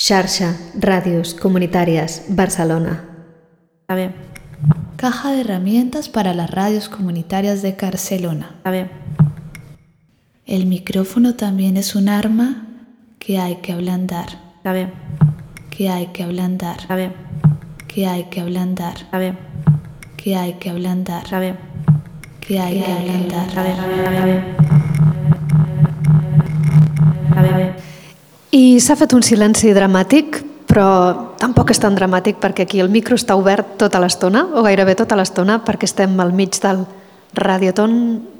Xarxa Radios Comunitarias Barcelona. A ver. Caja de herramientas para las radios comunitarias de Barcelona. A ver. El micrófono también es un arma que hay que ablandar. A ver. Que hay que ablandar. A ver. Que hay que ablandar. A ver. Que hay que ablandar. A ver. Que hay que ablandar. A ver, a ver, a ver, I s'ha fet un silenci dramàtic, però tampoc és tan dramàtic perquè aquí el micro està obert tota l'estona, o gairebé tota l'estona, perquè estem al mig del Radioton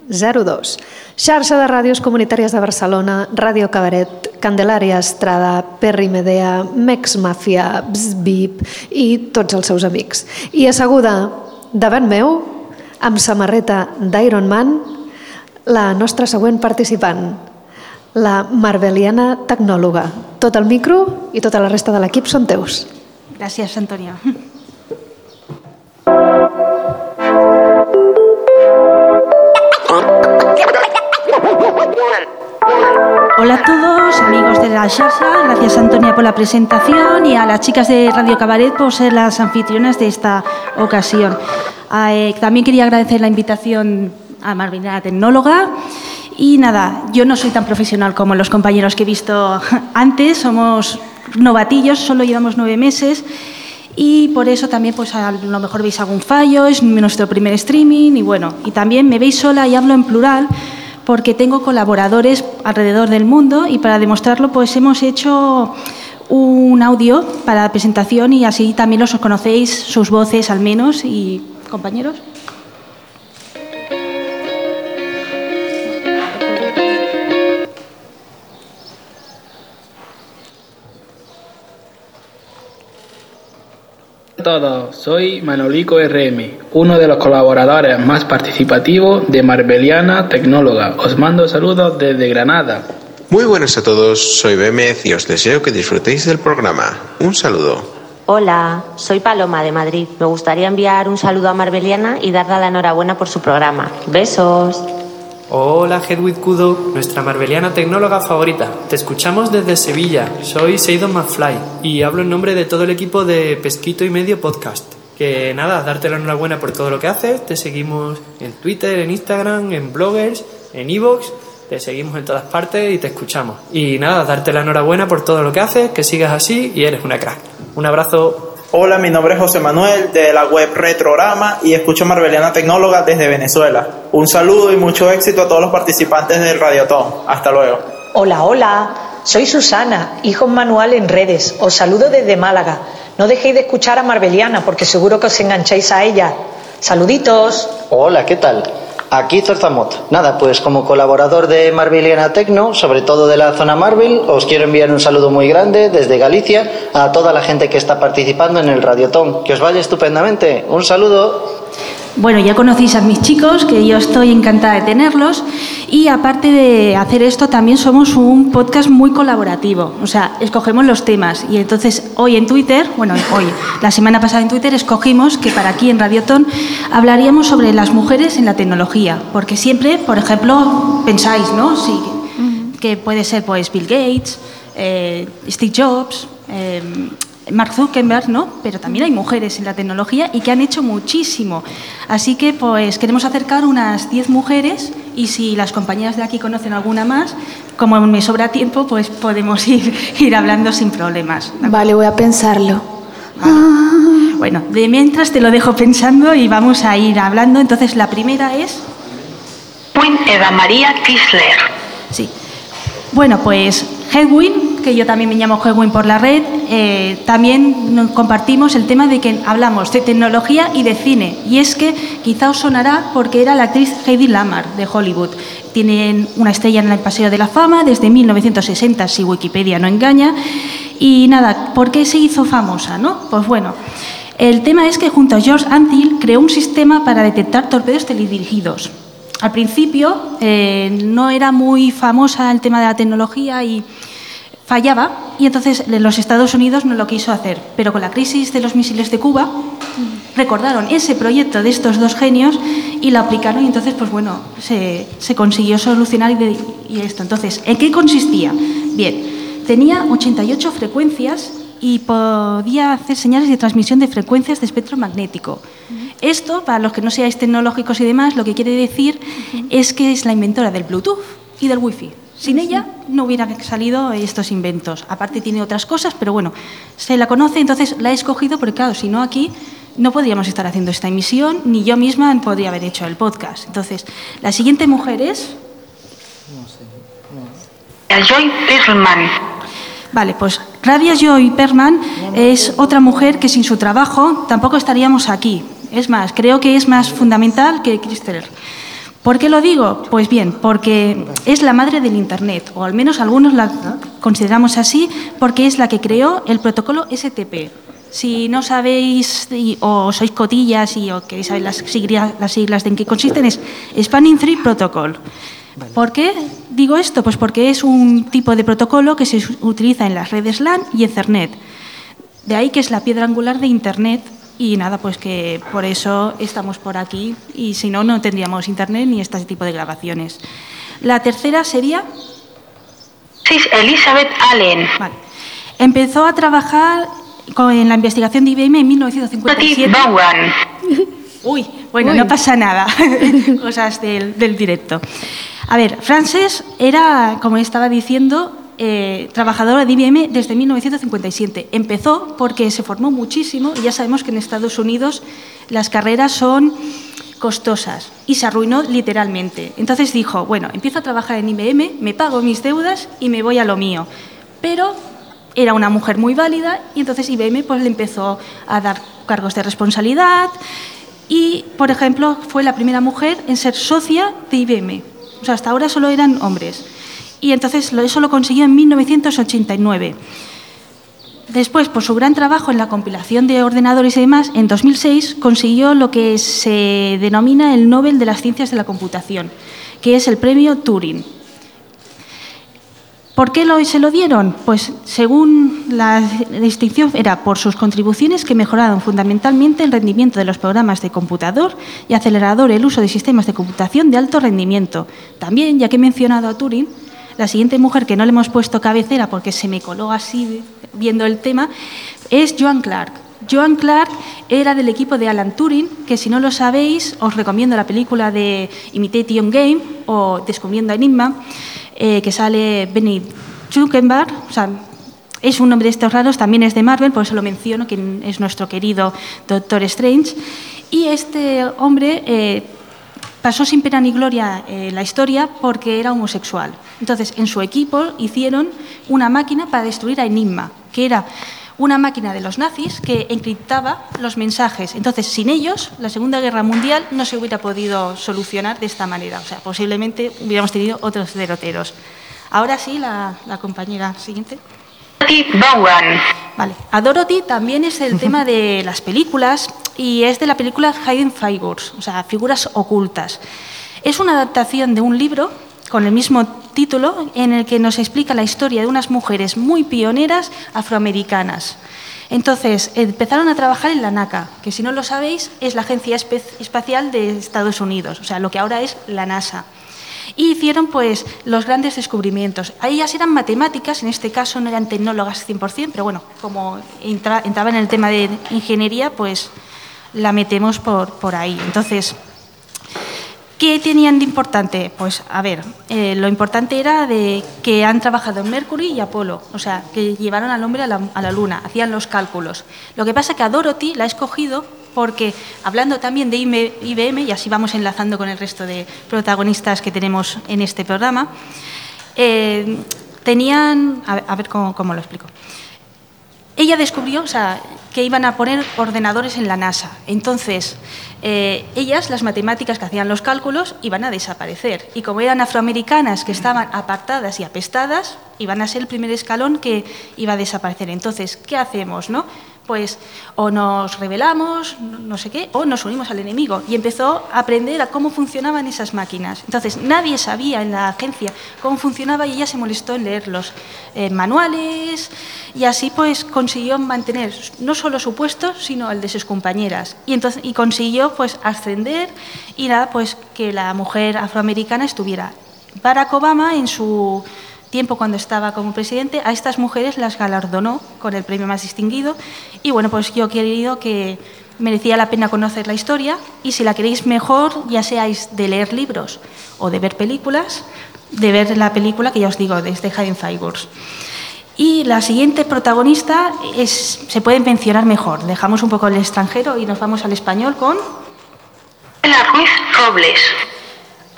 02. Xarxa de ràdios comunitàries de Barcelona, Ràdio Cabaret, Candelària Estrada, Perri Medea, Mex Mafia, Bzbip i tots els seus amics. I asseguda davant meu, amb samarreta d'Iron Man, la nostra següent participant, la Marbeliana Tecnòloga. Tot el micro i tota la resta de l'equip són teus. Gràcies, Antonia. Hola a todos, amigos de la Xarxa. Gracias, Antonia, por la presentación y a las chicas de Radio Cabaret por ser las anfitrionas de esta ocasión. Eh, también quería agradecer la invitación a Marvina, tecnóloga. Y nada, yo no soy tan profesional como los compañeros que he visto antes, somos novatillos, solo llevamos nueve meses y por eso también pues a lo mejor veis algún fallo, es nuestro primer streaming y bueno, y también me veis sola y hablo en plural porque tengo colaboradores alrededor del mundo y para demostrarlo pues hemos hecho un audio para la presentación y así también los conocéis, sus voces al menos y compañeros. Todos, soy Manolico RM, uno de los colaboradores más participativos de Marbeliana Tecnóloga. Os mando saludos desde Granada. Muy buenas a todos, soy Bémez y os deseo que disfrutéis del programa. Un saludo. Hola, soy Paloma de Madrid. Me gustaría enviar un saludo a Marbeliana y darle la enhorabuena por su programa. Besos. Hola Hedwig Kudo, nuestra marbeliana tecnóloga favorita. Te escuchamos desde Sevilla. Soy Seidon McFly y hablo en nombre de todo el equipo de Pesquito y Medio Podcast. Que nada, darte la enhorabuena por todo lo que haces. Te seguimos en Twitter, en Instagram, en bloggers, en Evox. Te seguimos en todas partes y te escuchamos. Y nada, darte la enhorabuena por todo lo que haces, que sigas así y eres una crack. Un abrazo. Hola, mi nombre es José Manuel de la web Retrograma y escucho Marbeliana Tecnóloga desde Venezuela. Un saludo y mucho éxito a todos los participantes del Radiotón. Hasta luego. Hola, hola. Soy Susana, hijo manual en redes. Os saludo desde Málaga. No dejéis de escuchar a Marbeliana porque seguro que os engancháis a ella. Saluditos. Hola, ¿qué tal? Aquí Zorzamot. Nada, pues como colaborador de Marveliana Tecno, sobre todo de la zona Marvel, os quiero enviar un saludo muy grande desde Galicia a toda la gente que está participando en el Radiotón. Que os vaya estupendamente. Un saludo. Bueno, ya conocéis a mis chicos, que yo estoy encantada de tenerlos. Y aparte de hacer esto, también somos un podcast muy colaborativo. O sea, escogemos los temas. Y entonces hoy en Twitter, bueno, hoy, la semana pasada en Twitter, escogimos que para aquí en Radiotón hablaríamos sobre las mujeres en la tecnología. Porque siempre, por ejemplo, pensáis, ¿no? Sí, que puede ser pues Bill Gates, eh, Steve Jobs. eh, Mark Zuckerberg, ¿no? Pero también hay mujeres en la tecnología y que han hecho muchísimo. Así que, pues, queremos acercar unas 10 mujeres y si las compañeras de aquí conocen alguna más, como me sobra tiempo, pues podemos ir, ir hablando sin problemas. Vale, voy a pensarlo. Bueno, de mientras te lo dejo pensando y vamos a ir hablando. Entonces, la primera es... Eva María Kisler. Sí. Bueno, pues Hedwin, que yo también me llamo Hedwin por la red, eh, también compartimos el tema de que hablamos de tecnología y de cine. Y es que quizá os sonará porque era la actriz Heidi Lamar de Hollywood. Tienen una estrella en el Paseo de la Fama desde 1960, si Wikipedia no engaña. Y nada, ¿por qué se hizo famosa? No? Pues bueno, el tema es que junto a George Antil creó un sistema para detectar torpedos teledirigidos. Al principio eh, no era muy famosa el tema de la tecnología y fallaba y entonces los Estados Unidos no lo quiso hacer. Pero con la crisis de los misiles de Cuba recordaron ese proyecto de estos dos genios y lo aplicaron y entonces pues bueno, se, se consiguió solucionar y, de- y esto. Entonces, ¿en qué consistía? Bien, tenía 88 frecuencias y podía hacer señales de transmisión de frecuencias de espectro magnético. Esto, para los que no seáis tecnológicos y demás, lo que quiere decir es que es la inventora del Bluetooth y del Wi-Fi. Sin ella no hubieran salido estos inventos. Aparte tiene otras cosas, pero bueno, se la conoce, entonces la he escogido porque, claro, si no aquí no podríamos estar haciendo esta emisión, ni yo misma podría haber hecho el podcast. Entonces, la siguiente mujer es... Joy Perlman. Vale, pues Radia Joy Perman es otra mujer que sin su trabajo tampoco estaríamos aquí. Es más, creo que es más fundamental que Christopher. ¿Por qué lo digo? Pues bien, porque es la madre del Internet, o al menos algunos la consideramos así, porque es la que creó el protocolo STP. Si no sabéis o sois cotillas y o queréis saber las siglas, las siglas de en qué consisten, es Spanning Tree Protocol. ¿Por qué digo esto? Pues porque es un tipo de protocolo que se utiliza en las redes LAN y Ethernet. De ahí que es la piedra angular de Internet y nada, pues que por eso estamos por aquí y si no, no tendríamos Internet ni este tipo de grabaciones. La tercera sería... Sí, Elizabeth Allen. Vale. Empezó a trabajar con, en la investigación de IBM en 1957. Bowen. Uy, bueno, Uy. no pasa nada. Cosas del, del directo. A ver, Frances era, como estaba diciendo, eh, trabajadora de IBM desde 1957. Empezó porque se formó muchísimo y ya sabemos que en Estados Unidos las carreras son costosas y se arruinó literalmente. Entonces dijo, bueno, empiezo a trabajar en IBM, me pago mis deudas y me voy a lo mío. Pero era una mujer muy válida y entonces IBM pues, le empezó a dar cargos de responsabilidad y, por ejemplo, fue la primera mujer en ser socia de IBM. O sea, hasta ahora solo eran hombres. Y entonces eso lo consiguió en 1989. Después, por su gran trabajo en la compilación de ordenadores y demás, en 2006 consiguió lo que se denomina el Nobel de las Ciencias de la Computación, que es el premio Turing. ¿Por qué se lo dieron? Pues según la distinción era por sus contribuciones que mejoraron fundamentalmente el rendimiento de los programas de computador y acelerador el uso de sistemas de computación de alto rendimiento. También, ya que he mencionado a Turing, la siguiente mujer que no le hemos puesto cabecera porque se me coló así viendo el tema es Joan Clark. Joan Clark era del equipo de Alan Turing, que si no lo sabéis, os recomiendo la película de Imitation Game o Descubriendo Enigma, eh, que sale Benny Zuckerberg, o sea, es un nombre de estos raros, también es de Marvel, por eso lo menciono, que es nuestro querido Doctor Strange. Y este hombre eh, pasó sin pena ni gloria en la historia porque era homosexual. Entonces, en su equipo hicieron una máquina para destruir a Enigma, que era una máquina de los nazis que encriptaba los mensajes. Entonces, sin ellos, la Segunda Guerra Mundial no se hubiera podido solucionar de esta manera. O sea, posiblemente hubiéramos tenido otros deroteros. Ahora sí, la, la compañera siguiente. Dorothy Bowen. Vale. A Dorothy también es el tema de las películas y es de la película Hidden Figures, o sea, figuras ocultas. Es una adaptación de un libro con el mismo título en el que nos explica la historia de unas mujeres muy pioneras afroamericanas. Entonces, empezaron a trabajar en la NACA, que si no lo sabéis es la Agencia Espe- Espacial de Estados Unidos, o sea, lo que ahora es la NASA y hicieron pues los grandes descubrimientos. Ellas eran matemáticas, en este caso no eran tecnólogas 100%, pero bueno, como entra- entraba en el tema de ingeniería, pues la metemos por, por ahí. Entonces, ¿qué tenían de importante? Pues a ver, eh, lo importante era de que han trabajado en Mercury y Apolo, o sea, que llevaron al hombre a la, a la Luna, hacían los cálculos. Lo que pasa que a Dorothy la he escogido porque hablando también de IBM, IBM, y así vamos enlazando con el resto de protagonistas que tenemos en este programa, eh, tenían, a a ver cómo, cómo lo explico. Ella descubrió o sea, que iban a poner ordenadores en la NASA. Entonces, eh, ellas, las matemáticas que hacían los cálculos, iban a desaparecer. Y como eran afroamericanas que estaban apartadas y apestadas, iban a ser el primer escalón que iba a desaparecer. Entonces, ¿qué hacemos? No? Pues o nos rebelamos, no sé qué, o nos unimos al enemigo. Y empezó a aprender a cómo funcionaban esas máquinas. Entonces, nadie sabía en la agencia cómo funcionaba y ella se molestó en leer los manuales y así pues consiguió mantener no solo su puesto, sino el de sus compañeras. Y, entonces, y consiguió pues ascender y nada, pues que la mujer afroamericana estuviera. Barack Obama en su tiempo cuando estaba como presidente, a estas mujeres las galardonó con el premio más distinguido. Y bueno, pues yo he querido que merecía la pena conocer la historia y si la queréis mejor, ya seáis de leer libros o de ver películas, de ver la película que ya os digo, desde Hidden Fibers. Y la siguiente protagonista es, se puede mencionar mejor. Dejamos un poco el extranjero y nos vamos al español con... Ángela Ruiz Robles.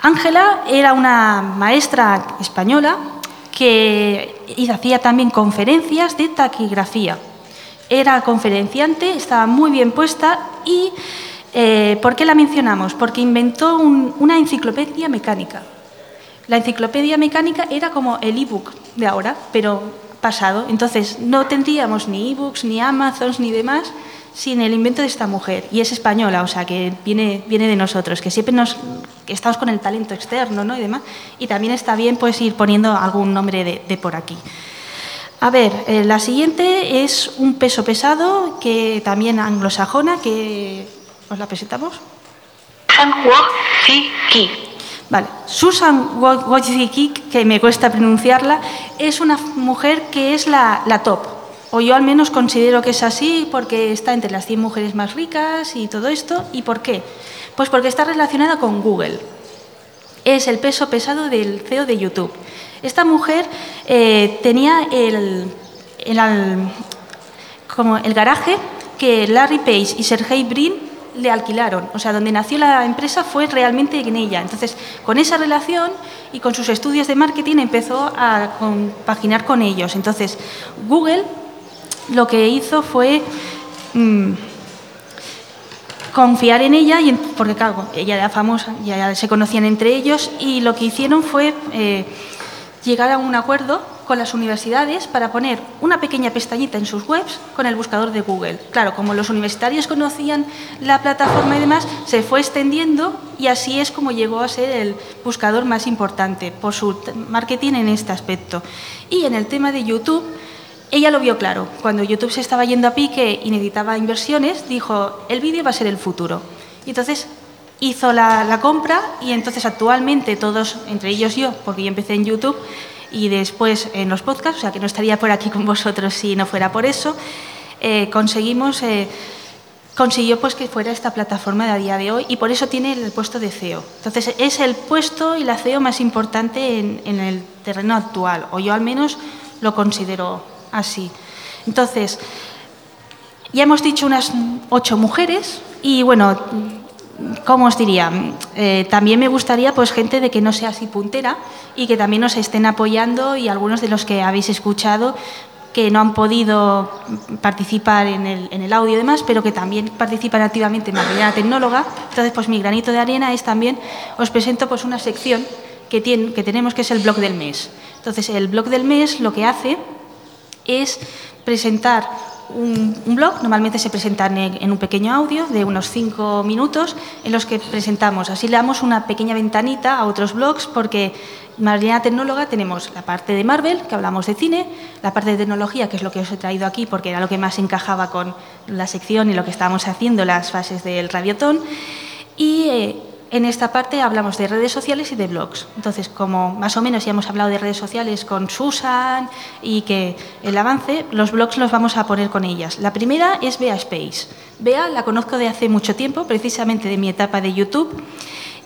Ángela era una maestra española que hacía también conferencias de taquigrafía. Era conferenciante, estaba muy bien puesta y eh, ¿por qué la mencionamos? Porque inventó una enciclopedia mecánica. La enciclopedia mecánica era como el ebook de ahora, pero pasado. Entonces, no tendríamos ni ebooks, ni Amazons, ni demás sin el invento de esta mujer. Y es española, o sea, que viene, viene de nosotros, que siempre nos que estamos con el talento externo ¿no? y demás. Y también está bien pues, ir poniendo algún nombre de, de por aquí. A ver, eh, la siguiente es un peso pesado, que también anglosajona, que os la presentamos. Vale, Susan Wojcicki, que me cuesta pronunciarla, es una mujer que es la, la top, o yo al menos considero que es así porque está entre las 100 mujeres más ricas y todo esto. ¿Y por qué? Pues porque está relacionada con Google. Es el peso pesado del CEO de YouTube. Esta mujer eh, tenía el, el, como el garaje que Larry Page y Sergey Brin le alquilaron. O sea, donde nació la empresa fue realmente en ella. Entonces, con esa relación y con sus estudios de marketing empezó a compaginar con ellos. Entonces, Google lo que hizo fue mmm, confiar en ella, y, porque claro, ella era famosa, ya se conocían entre ellos, y lo que hicieron fue eh, llegar a un acuerdo con las universidades para poner una pequeña pestañita en sus webs con el buscador de Google. Claro, como los universitarios conocían la plataforma y demás, se fue extendiendo y así es como llegó a ser el buscador más importante por su marketing en este aspecto. Y en el tema de YouTube, ella lo vio claro. Cuando YouTube se estaba yendo a pique y necesitaba inversiones, dijo, el vídeo va a ser el futuro. Y entonces hizo la, compra y entonces actualmente todos, entre ellos yo, porque yo empecé en YouTube y después en los podcasts, o sea que no estaría por aquí con vosotros si no fuera por eso, eh, conseguimos, eh, consiguió pues que fuera esta plataforma de a día de hoy y por eso tiene el puesto de CEO. Entonces es el puesto y la CEO más importante en, en el terreno actual, o yo al menos lo considero así. Entonces, ya hemos dicho unas ocho mujeres y bueno, ¿cómo os diría? Eh, también me gustaría pues gente de que no sea así puntera y que también nos estén apoyando y algunos de los que habéis escuchado que no han podido participar en el, en el audio y demás, pero que también participan activamente en la tecnóloga. Entonces, pues mi granito de arena es también, os presento pues una sección que, tiene, que tenemos que es el blog del mes. Entonces, el blog del mes lo que hace es presentar un, blog, normalmente se presenta en, un pequeño audio de unos cinco minutos, en los que presentamos, así le damos una pequeña ventanita a otros blogs, porque Marvelina Tecnóloga tenemos la parte de Marvel, que hablamos de cine, la parte de tecnología, que es lo que os he traído aquí, porque era lo que más encajaba con la sección y lo que estábamos haciendo, las fases del radiotón, y eh, en esta parte hablamos de redes sociales y de blogs. Entonces, como más o menos ya hemos hablado de redes sociales con Susan y que el avance, los blogs los vamos a poner con ellas. La primera es Bea Space. Bea la conozco de hace mucho tiempo, precisamente de mi etapa de YouTube,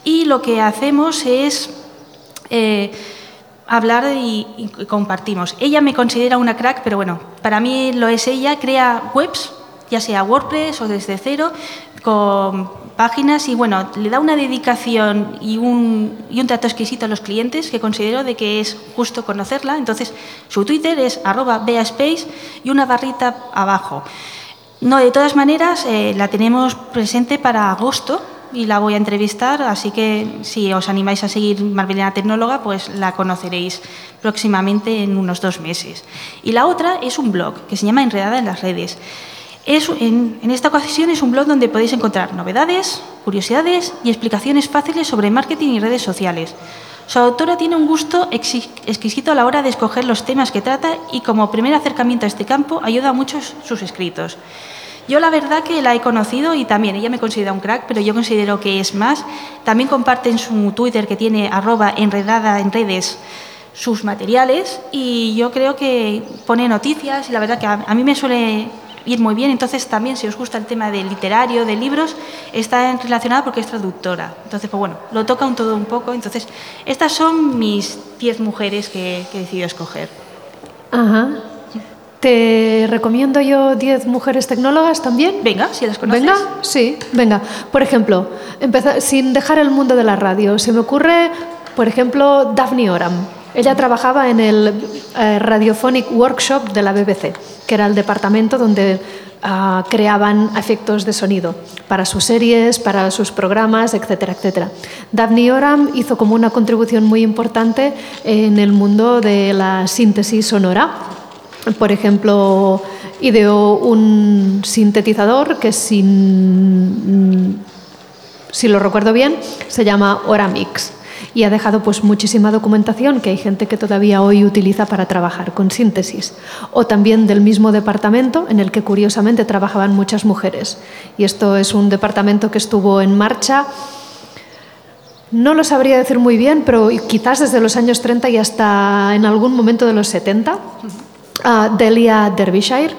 y lo que hacemos es eh, hablar y, y compartimos. Ella me considera una crack, pero bueno, para mí lo es ella, crea webs, ya sea WordPress o desde cero, con páginas y bueno, le da una dedicación y un, y un trato exquisito a los clientes que considero de que es justo conocerla. Entonces, su Twitter es arroba beaspace y una barrita abajo. No, de todas maneras, eh, la tenemos presente para agosto y la voy a entrevistar, así que si os animáis a seguir Marvelina Tecnóloga, pues la conoceréis próximamente en unos dos meses. Y la otra es un blog que se llama Enredada en las redes. En, esta ocasión es un blog donde podéis encontrar novedades, curiosidades y explicaciones fáciles sobre marketing y redes sociales. Su autora tiene un gusto exquisito a la hora de escoger los temas que trata y como primer acercamiento a este campo ayuda a muchos sus escritos. Yo la verdad que la he conocido y también ella me considera un crack, pero yo considero que es más. También comparte en su Twitter que tiene arroba enredada en redes sus materiales y yo creo que pone noticias y la verdad que a, a mí me suele ir muy bien. Entonces también si os gusta el tema del literario, de libros, está relacionada porque es traductora. Entonces, pues bueno, lo toca un todo un poco. Entonces, estas son mis 10 mujeres que, que he decidido escoger. Ajá. Te recomiendo yo 10 mujeres tecnólogas también. Venga, si las conoces. Venga, sí, venga. Por ejemplo, empezar, sin dejar el mundo de la radio, se me ocurre, por ejemplo, Daphne Oram. Ella trabajaba en el eh, Radiophonic Workshop de la BBC, que era el departamento donde ah, creaban efectos de sonido para sus series, para sus programas, etcétera, etcétera. Daphne Oram hizo como una contribución muy importante en el mundo de la síntesis sonora. Por ejemplo, ideó un sintetizador que sin, si lo recuerdo bien, se llama Oramix y ha dejado pues muchísima documentación que hay gente que todavía hoy utiliza para trabajar con síntesis. O también del mismo departamento en el que curiosamente trabajaban muchas mujeres. Y esto es un departamento que estuvo en marcha no lo sabría decir muy bien, pero quizás desde los años 30 y hasta en algún momento de los 70. Uh, Delia Derbyshire.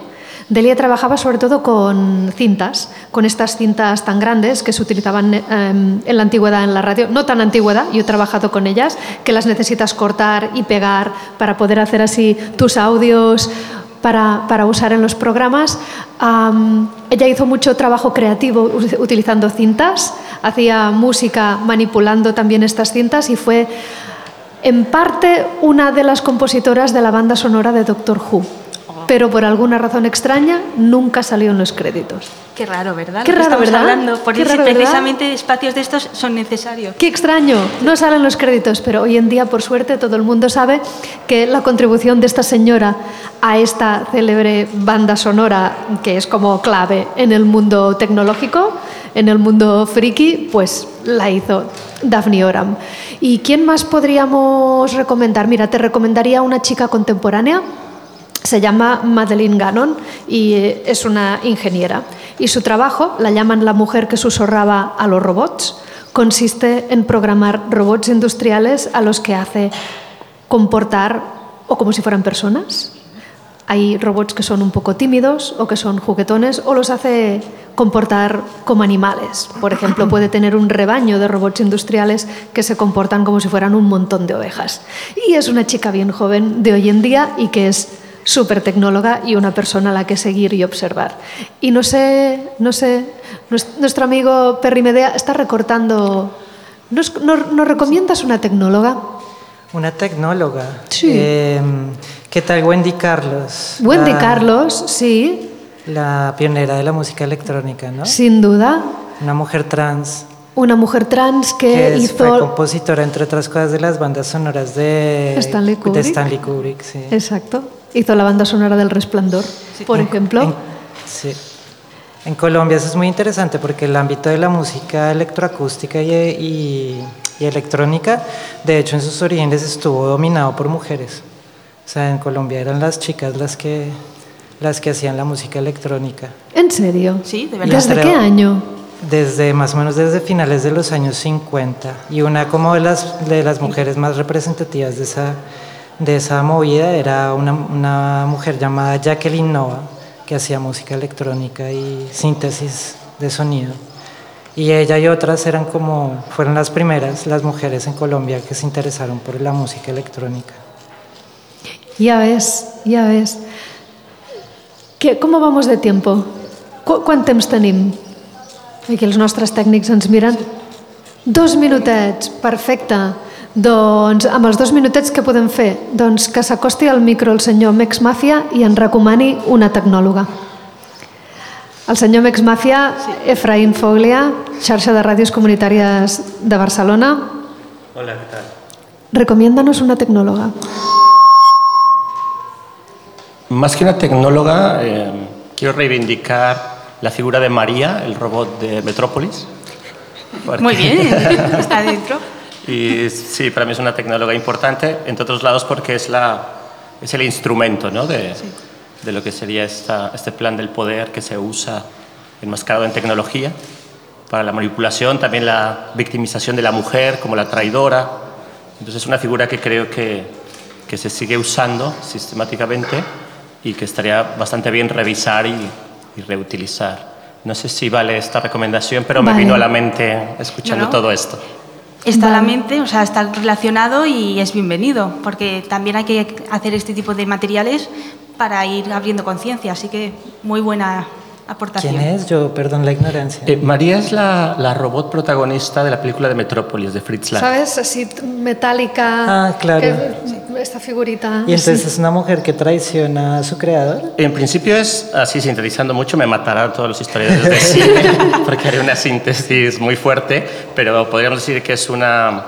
Delia trabajaba sobre todo con cintas, con estas cintas tan grandes que se utilizaban eh, en la antigüedad en la radio, no tan antigüedad, yo he trabajado con ellas, que las necesitas cortar y pegar para poder hacer así tus audios para, para usar en los programas. Ella hizo mucho trabajo creativo utilizando cintas, hacía música manipulando también estas cintas y fue en parte una de las compositoras de la banda sonora de Doctor Who pero por alguna razón extraña nunca salió en los créditos. Qué raro, ¿verdad? Qué raro, estamos ¿verdad? hablando. Por eso precisamente espacios de estos son necesarios. Qué extraño, no salen los créditos, pero hoy en día, por suerte, todo el mundo sabe que la contribución de esta señora a esta célebre banda sonora, que es como clave en el mundo tecnológico, en el mundo friki, pues la hizo Daphne Oram. ¿Y quién más podríamos recomendar? Mira, te recomendaría una chica contemporánea se llama Madeleine Gannon y es una ingeniera. Y su trabajo, la llaman la mujer que susurraba a los robots, consiste en programar robots industriales a los que hace comportar o como si fueran personas. Hay robots que son un poco tímidos o que son juguetones o los hace comportar como animales. Por ejemplo, puede tener un rebaño de robots industriales que se comportan como si fueran un montón de ovejas. Y es una chica bien joven de hoy en día y que es súper tecnóloga y una persona a la que seguir y observar. Y no sé, no sé, nuestro amigo Perry Medea está recortando. ¿Nos, nos, nos recomiendas una tecnóloga? Una tecnóloga. Sí. Eh, ¿Qué tal Wendy Carlos? Wendy La- Carlos, sí, La pionera de la música electrónica, ¿no? sin duda. Una mujer trans Una mujer trans que, que es- fue hizo. compositora, entre otras cosas, de las bandas sonoras de Stanley de Kubrick. Stanley Kubrick, sí. Exacto. Hizo la banda sonora del Resplandor, por ejemplo. En, sí. En Colombia eso es muy interesante porque el ámbito de la música electroacústica y, y- y electrónica, de hecho en sus orígenes estuvo dominado por mujeres. O sea, en Colombia eran las chicas las que, las que hacían la música electrónica. ¿En serio? Sí, de Y ¿Desde entre- qué año? Desde más o menos desde finales de los años 50 y una como de las, de las mujeres más representativas de esa, de esa movida era una, mujer llamada Jacqueline Nova que hacía música electrónica y síntesis de sonido. Y ella y otras eran como, fueron las primeras, las mujeres en Colombia que se interesaron por la música electrónica. Ya ves, ya ves. Que, com vamos de tiempo? Qu quant temps tenim? Aquí els nostres tècnics ens miren. Dos minutets, perfecte. Doncs amb els dos minutets que podem fer? Doncs que s'acosti al micro el senyor Mex Màfia i en recomani una tecnòloga. El senyor Mex Màfia, Efraín Foglia, xarxa de ràdios comunitàries de Barcelona. Hola, ¿qué tal? Recomiéndanos una tecnòloga. Más que una tecnóloga, eh, quiero reivindicar la figura de María, el robot de Metrópolis. Porque- Muy bien, está dentro. Y sí, para mí es una tecnóloga importante, entre otros lados porque es, la, es el instrumento ¿no? de, de lo que sería esta, este plan del poder que se usa enmascarado en tecnología para la manipulación, también la victimización de la mujer como la traidora. Entonces es una figura que creo que, que se sigue usando sistemáticamente y que estaría bastante bien revisar y, y reutilizar. No sé si vale esta recomendación, pero me Vale. vino a la mente escuchando todo esto. Está la mente, o sea, está relacionado y es bienvenido, porque también hay que hacer este tipo de materiales para ir abriendo conciencia, así que muy buena aportación. ¿Quién es? Yo, perdón la ignorancia. Eh, María es la, la robot protagonista de la película de Metrópolis, de Fritz Lang. ¿Sabes? Así metálica. Ah, claro. que- esta figurita. Y entonces Sí. es una mujer que traiciona a su creador. En principio es, así sintetizando mucho, me matarán todos los historiadores de cine, porque haré una síntesis muy fuerte, pero podríamos decir que es una,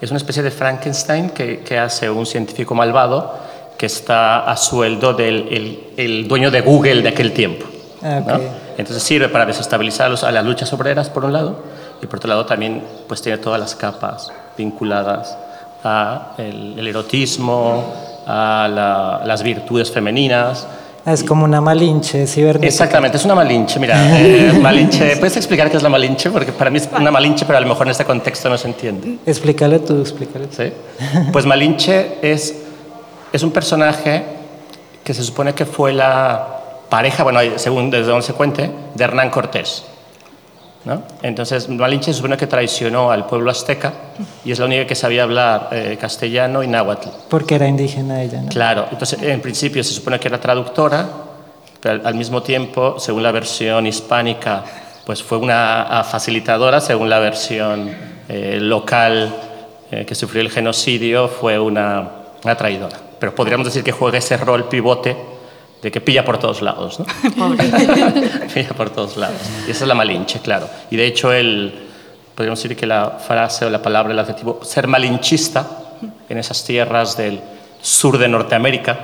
es una especie de Frankenstein que, que hace un científico malvado que está a sueldo del el, el dueño de Google de aquel tiempo. Ah, ¿no? ok. Entonces sirve para desestabilizar a las luchas obreras, por un lado, y por otro lado también pues, tiene todas las capas vinculadas a el, el erotismo, a la- las virtudes femeninas. Es como una malinche cibernética. Exactamente, es una malinche. Mira, eh, malinche, ¿puedes explicar qué es la malinche? Porque para mí es una malinche, pero a lo mejor en este contexto no se entiende. Explícalo tú, explícalo. ¿Sí? Pues Malinche es, es un personaje que se supone que fue la pareja, bueno, según desde donde se cuente, de Hernán Cortés. ¿No? Entonces, Malinche se supone que traicionó al pueblo azteca y es la única que sabía hablar eh, castellano y náhuatl. Porque era indígena ella, ¿no? Claro, entonces en principio se supone que era traductora, pero al- mismo tiempo, según la versión hispánica, pues fue una ah, facilitadora, según la versión eh, local eh, que sufrió el genocidio, fue una, una traidora. Pero podríamos decir que juega ese rol pivote de que pilla por todos lados, ¿no? pilla por todos lados. Y esa es la malinche, claro. Y de hecho, el, podríamos decir que la frase o la palabra, el adjetivo, ser malinchista en esas tierras del sur de Norteamérica,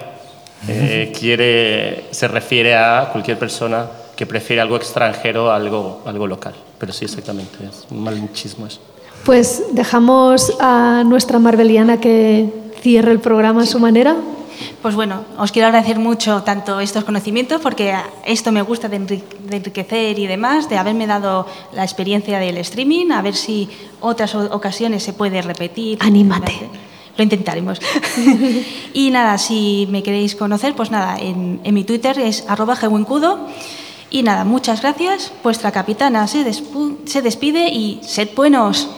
eh, quiere, se refiere a cualquier persona que prefiere algo extranjero a algo, algo local. Pero sí, exactamente, es un malinchismo eso. Pues dejamos a nuestra Marbeliana que cierre el programa a su manera. Pues bueno, os quiero agradecer mucho tanto estos conocimientos, porque esto me gusta de, enri- de enriquecer y demás, de haberme dado la experiencia del streaming, a ver si otras ocasiones se puede repetir. Anímate. Lo intentaremos. y nada, si me queréis conocer, pues nada, en, en mi Twitter es arroba gewincudo. Y nada, muchas gracias. Vuestra capitana se, se despide y sed buenos.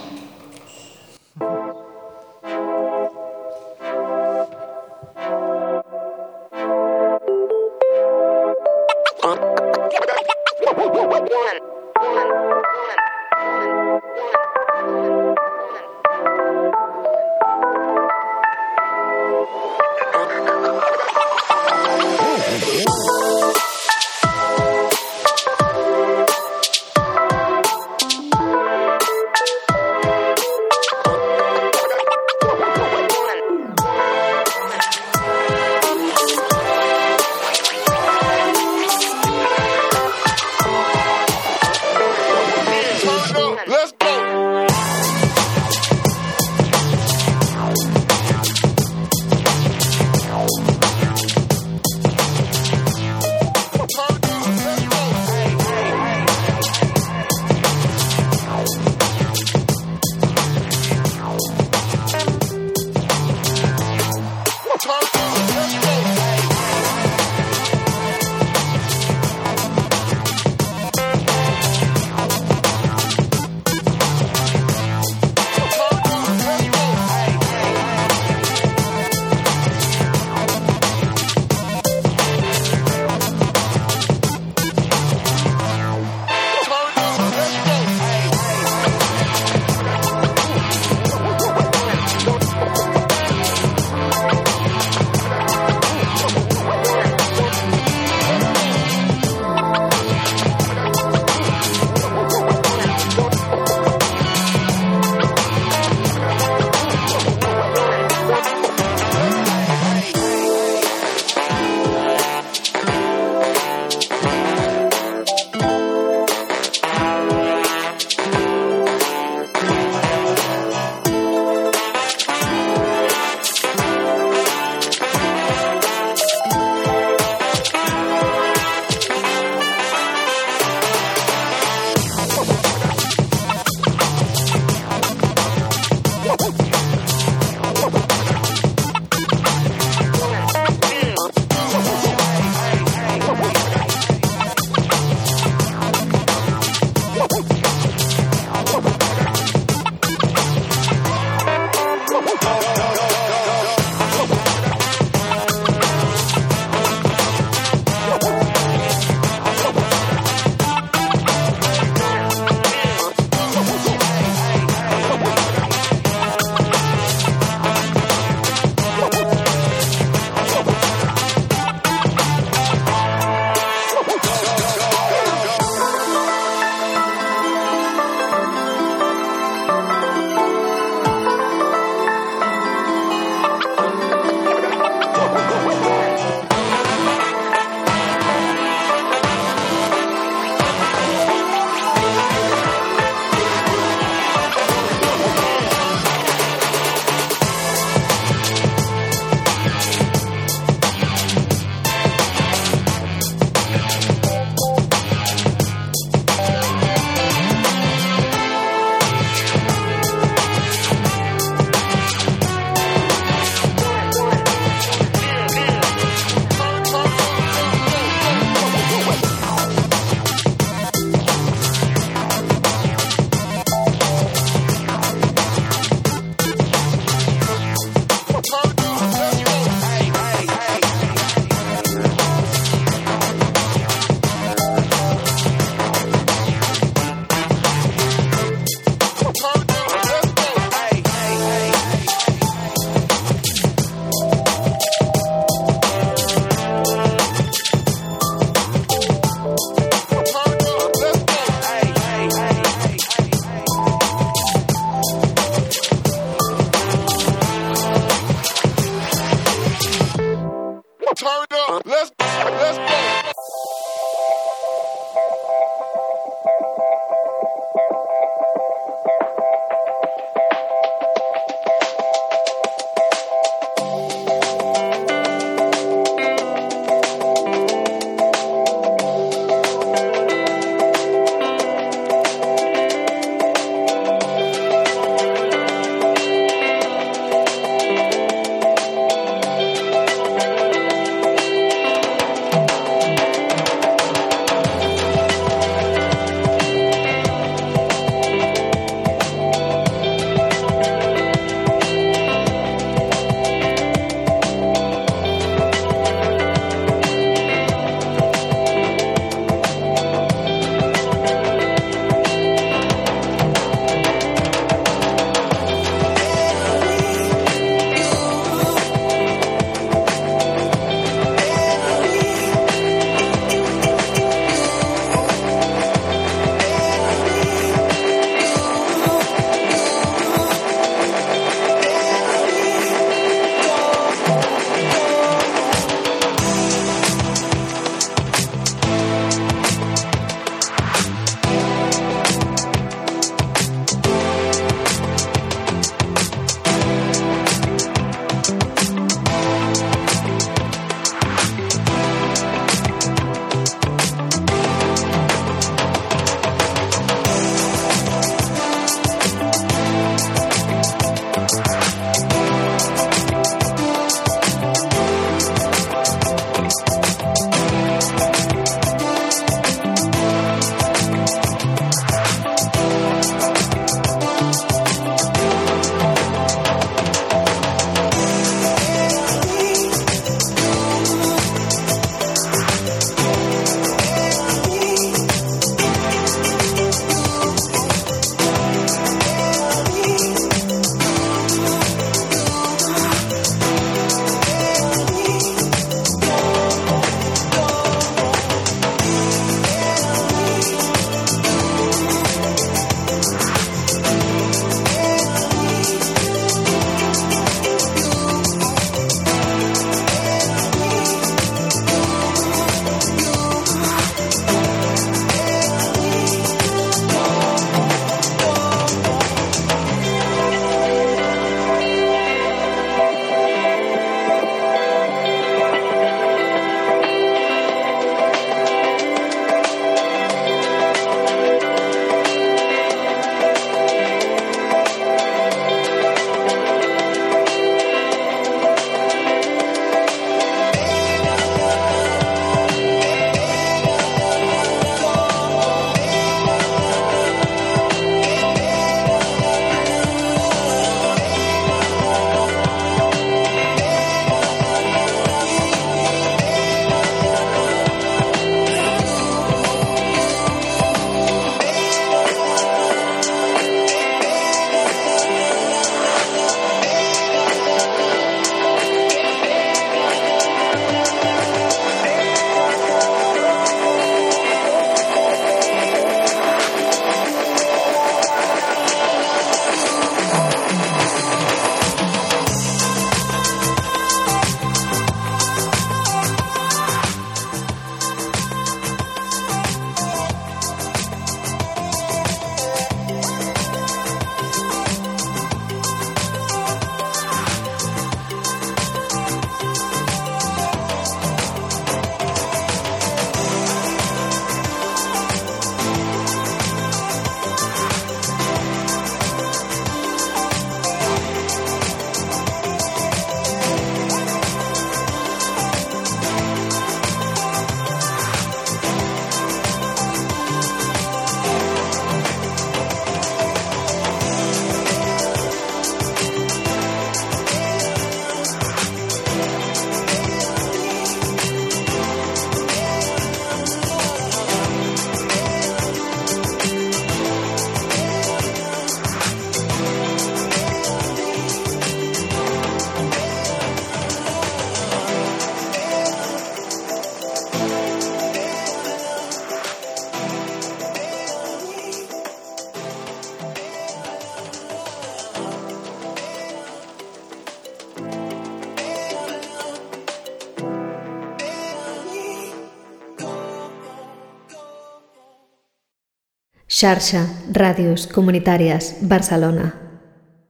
Xarxa Radios Comunitarias Barcelona.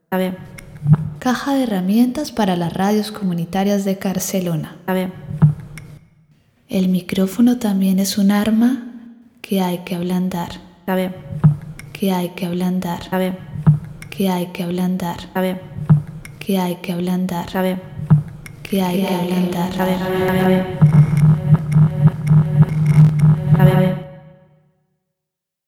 Está bien. Caja de herramientas para las radios comunitarias de Barcelona. Está bien. El micrófono también es un arma que hay que ablandar. Está bien. Que hay que ablandar. Está bien. Que hay que ablandar. Está bien. Que hay que ablandar. Está bien. Que hay que ablandar. Está bien. Está bien. Está bien.